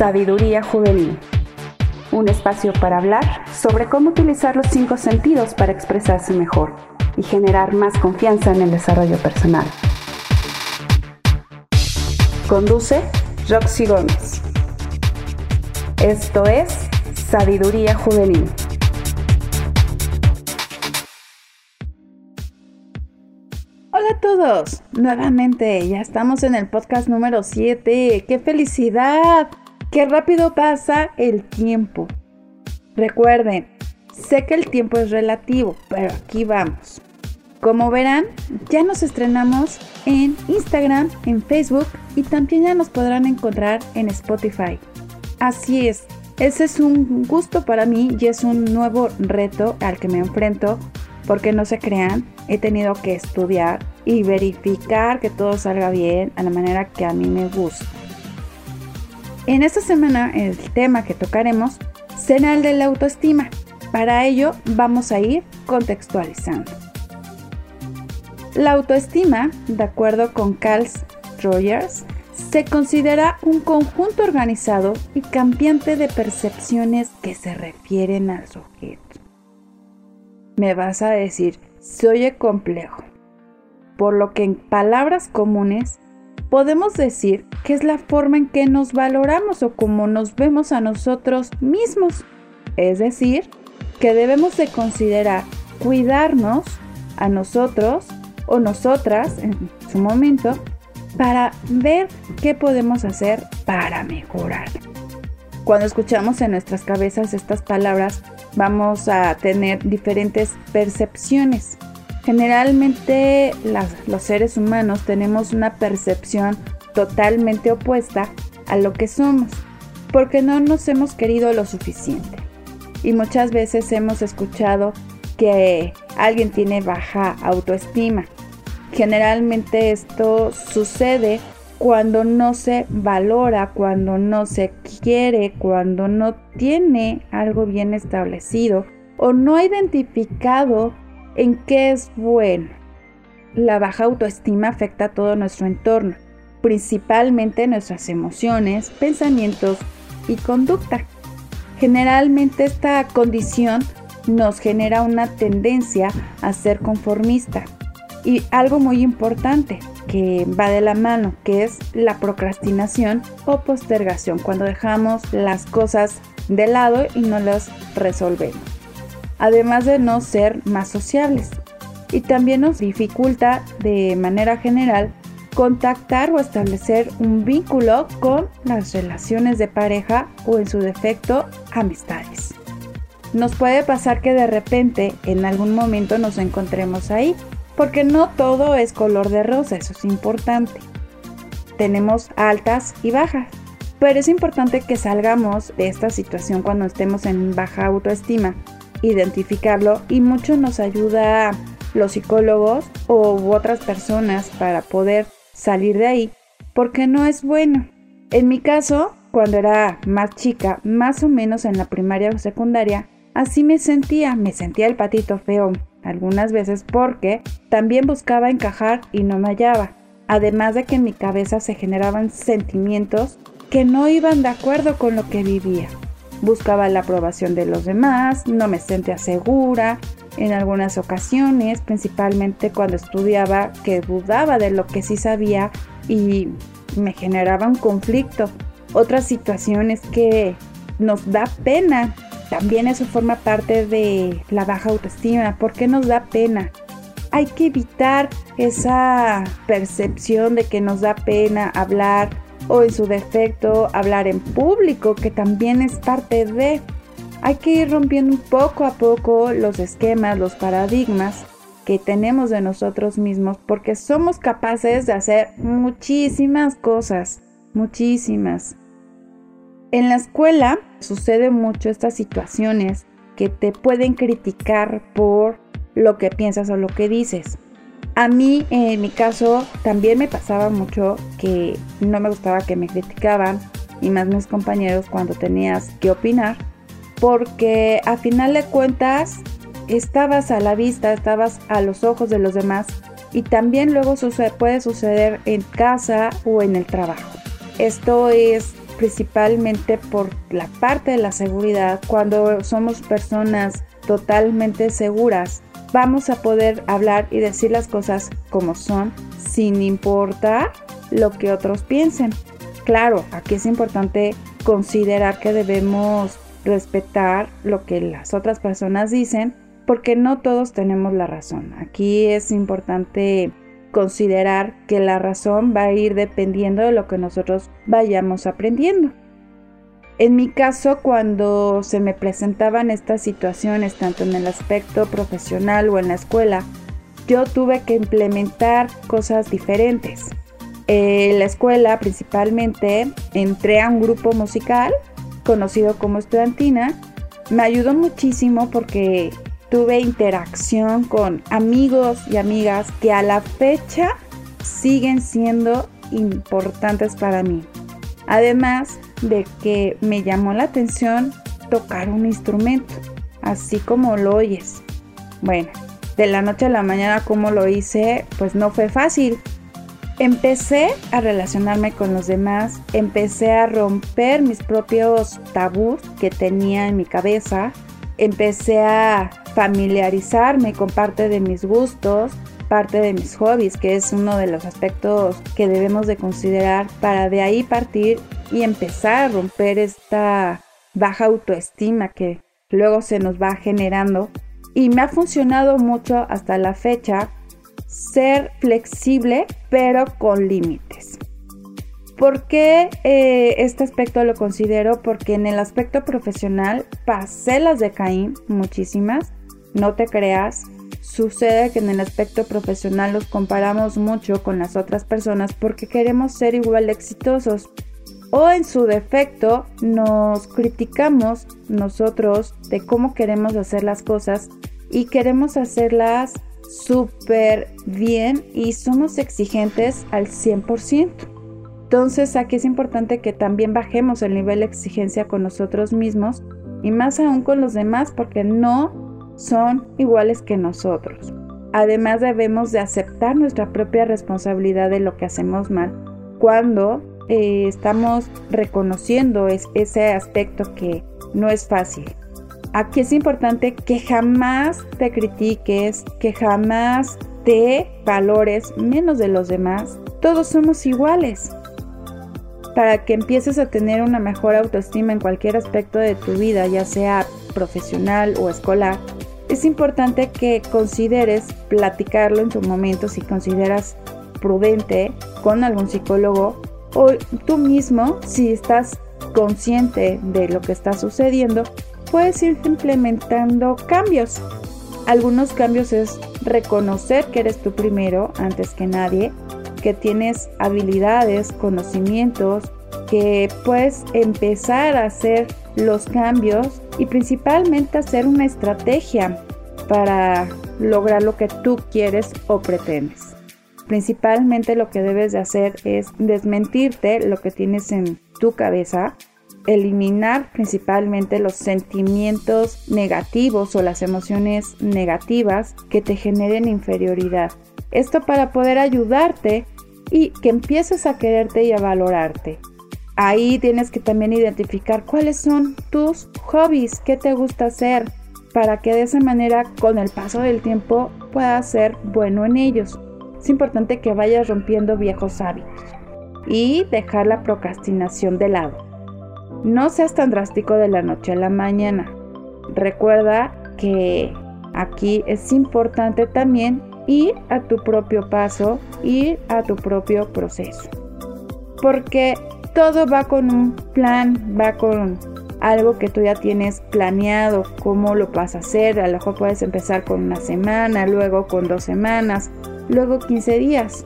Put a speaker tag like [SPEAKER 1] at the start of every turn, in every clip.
[SPEAKER 1] Sabiduría Juvenil. Un espacio para hablar sobre cómo utilizar los cinco sentidos para expresarse mejor y generar más confianza en el desarrollo personal. Conduce Roxy Gómez. Esto es Sabiduría Juvenil. Hola a todos, nuevamente ya estamos en el podcast número 7. ¡Qué felicidad! ¡Qué rápido pasa el tiempo! Recuerden, sé que el tiempo es relativo, pero aquí vamos. Como verán, ya nos estrenamos en Instagram, en Facebook y también ya nos podrán encontrar en Spotify. Así es, ese es un gusto para mí y es un nuevo reto al que me enfrento porque no se crean, he tenido que estudiar y verificar que todo salga bien a la manera que a mí me gusta. En esta semana el tema que tocaremos será el de la autoestima. Para ello vamos a ir contextualizando. La autoestima, de acuerdo con Carl Rogers, se considera un conjunto organizado y cambiante de percepciones que se refieren al sujeto. Me vas a decir, se oye complejo, por lo que en palabras comunes podemos decir que es la forma en que nos valoramos o como nos vemos a nosotros mismos. Es decir, que debemos de considerar cuidarnos a nosotros o nosotras en su momento para ver qué podemos hacer para mejorar. Cuando escuchamos en nuestras cabezas estas palabras, vamos a tener diferentes percepciones. Generalmente los seres humanos tenemos una percepción totalmente opuesta a lo que somos, porque no nos hemos querido lo suficiente. Y muchas veces hemos escuchado que alguien tiene baja autoestima. Generalmente esto sucede cuando no se valora, cuando no se quiere, cuando no tiene algo bien establecido o no ha identificado en qué es bueno. La baja autoestima afecta a todo nuestro entorno, principalmente nuestras emociones, pensamientos y conducta. Generalmente esta condición nos genera una tendencia a ser conformista. Y algo muy importante, que va de la mano, que es la procrastinación o postergación, cuando dejamos las cosas de lado y no las resolvemos. Además de no ser más sociables. Y también nos dificulta de manera general contactar o establecer un vínculo con las relaciones de pareja o en su defecto amistades. Nos puede pasar que de repente en algún momento nos encontremos ahí, porque no todo es color de rosa, eso es importante. Tenemos altas y bajas, pero es importante que salgamos de esta situación cuando estemos en baja autoestima, identificarlo y mucho nos ayuda los psicólogos u otras personas para poder salir de ahí, porque no es bueno. En mi caso, cuando era más chica, más o menos en la primaria o secundaria, así me sentía, me sentía el patito feo, algunas veces porque también buscaba encajar y no me hallaba, además de que en mi cabeza se generaban sentimientos que no iban de acuerdo con lo que vivía. Buscaba la aprobación de los demás, no me sentía segura, en algunas ocasiones, principalmente cuando estudiaba, que dudaba de lo que sí sabía y me generaba un conflicto. Otras situaciones que nos da pena también eso forma parte de la baja autoestima. ¿Por qué nos da pena? Hay que evitar esa percepción de que nos da pena hablar o en su defecto hablar en público, que también es parte de... Hay que ir rompiendo poco a poco los esquemas, los paradigmas que tenemos de nosotros mismos, porque somos capaces de hacer muchísimas cosas, muchísimas. En la escuela sucede mucho estas situaciones que te pueden criticar por lo que piensas o lo que dices. A mí, en mi caso, también me pasaba mucho que no me gustaba que me criticaban, y más mis compañeros cuando tenías que opinar, porque a final de cuentas estabas a la vista, estabas a los ojos de los demás y también luego puede suceder en casa o en el trabajo. Esto es principalmente por la parte de la seguridad, cuando somos personas totalmente seguras, vamos a poder hablar y decir las cosas como son sin importar lo que otros piensen. Claro, aquí es importante considerar que debemos respetar lo que las otras personas dicen porque no todos tenemos la razón. Aquí es importante considerar que la razón va a ir dependiendo de lo que nosotros vayamos aprendiendo. En mi caso, cuando se me presentaban estas situaciones, tanto en el aspecto profesional o en la escuela, yo tuve que implementar cosas diferentes. En la escuela principalmente entré a un grupo musical conocido como estudiantina. Me ayudó muchísimo porque tuve interacción con amigos y amigas que a la fecha siguen siendo importantes para mí. Además de que me llamó la atención tocar un instrumento, así como lo oyes. Bueno, de la noche a la mañana como lo hice, pues no fue fácil. Empecé a relacionarme con los demás, empecé a romper mis propios tabús que tenía en mi cabeza, empecé a familiarizarme con parte de mis gustos, parte de mis hobbies, que es uno de los aspectos que debemos de considerar para de ahí partir y empezar a romper esta baja autoestima que luego se nos va generando. Y me ha funcionado mucho hasta la fecha ser flexible pero con límites. ¿Por qué eh, este aspecto lo considero? Porque en el aspecto profesional pasé las de Caín, muchísimas, no te creas. Sucede que en el aspecto profesional los comparamos mucho con las otras personas porque queremos ser igual exitosos. O en su defecto nos criticamos nosotros de cómo queremos hacer las cosas y queremos hacerlas súper bien y somos exigentes al 100%. Entonces aquí es importante que también bajemos el nivel de exigencia con nosotros mismos y más aún con los demás porque no son iguales que nosotros. Además debemos de aceptar nuestra propia responsabilidad de lo que hacemos mal cuando eh, estamos reconociendo ese aspecto que no es fácil. Aquí es importante que jamás te critiques, que jamás te valores menos de los demás. Todos somos iguales. Para que empieces a tener una mejor autoestima en cualquier aspecto de tu vida, ya sea profesional o escolar, es importante que consideres platicarlo en su momento si consideras prudente con algún psicólogo o tú mismo si estás consciente de lo que está sucediendo puedes ir implementando cambios. Algunos cambios es reconocer que eres tú primero antes que nadie, que tienes habilidades, conocimientos, que puedes empezar a hacer los cambios y principalmente hacer una estrategia para lograr lo que tú quieres o pretendes. Principalmente lo que debes de hacer es desmentirte lo que tienes en tu cabeza, eliminar principalmente los sentimientos negativos o las emociones negativas que te generen inferioridad. Esto para poder ayudarte y que empieces a quererte y a valorarte. Ahí tienes que también identificar cuáles son tus hobbies, qué te gusta hacer, para que de esa manera con el paso del tiempo puedas ser bueno en ellos. Es importante que vayas rompiendo viejos hábitos y dejar la procrastinación de lado. No seas tan drástico de la noche a la mañana. Recuerda que aquí es importante también ir a tu propio paso, ir a tu propio proceso. Porque todo va con un plan, va con algo que tú ya tienes planeado, cómo lo vas a hacer. A lo mejor puedes empezar con una semana, luego con dos semanas, luego 15 días.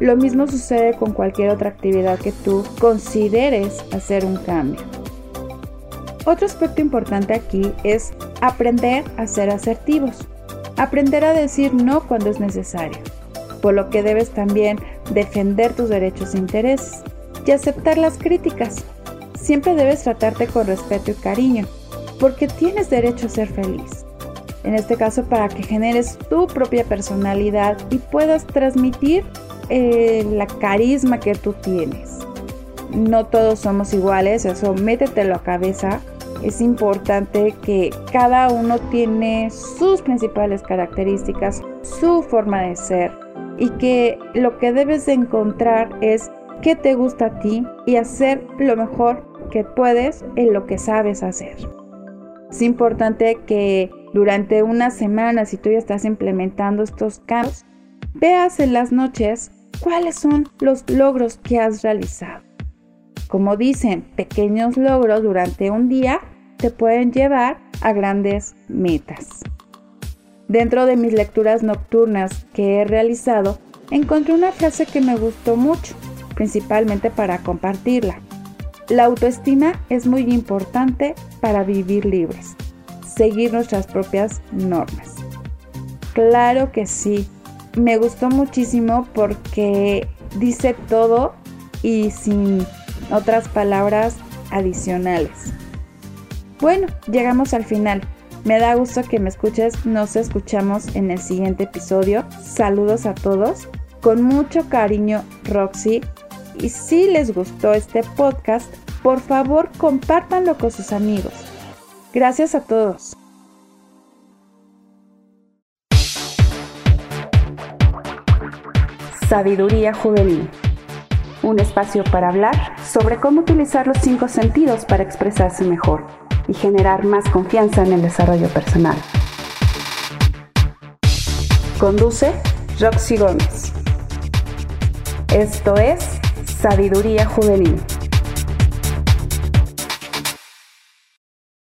[SPEAKER 1] Lo mismo sucede con cualquier otra actividad que tú consideres hacer un cambio. Otro aspecto importante aquí es aprender a ser asertivos. Aprender a decir no cuando es necesario, por lo que debes también defender tus derechos e intereses y aceptar las críticas. Siempre debes tratarte con respeto y cariño, porque tienes derecho a ser feliz. En este caso, para que generes tu propia personalidad y puedas transmitir eh, la carisma que tú tienes. no todos somos iguales, eso métetelo a cabeza. Es importante que cada uno tiene sus principales características, su forma de ser y que lo que debes de encontrar es qué te gusta a ti y hacer lo mejor que puedes en lo que sabes hacer. Es importante que durante una semana, si tú ya estás implementando estos cambios, veas en las noches cuáles son los logros que has realizado. Como dicen, pequeños logros durante un día te pueden llevar a grandes metas. Dentro de mis lecturas nocturnas que he realizado, encontré una frase que me gustó mucho, principalmente para compartirla. La autoestima es muy importante para vivir libres, seguir nuestras propias normas. Claro que sí, me gustó muchísimo porque dice todo y sin otras palabras adicionales. Bueno, llegamos al final. Me da gusto que me escuches. Nos escuchamos en el siguiente episodio. Saludos a todos. Con mucho cariño, Roxy. Y si les gustó este podcast, por favor compártanlo con sus amigos. Gracias a todos.
[SPEAKER 2] Sabiduría Juvenil. Un espacio para hablar sobre cómo utilizar los cinco sentidos para expresarse mejor y generar más confianza en el desarrollo personal. Conduce Roxy Gómez. Esto es Sabiduría Juvenil.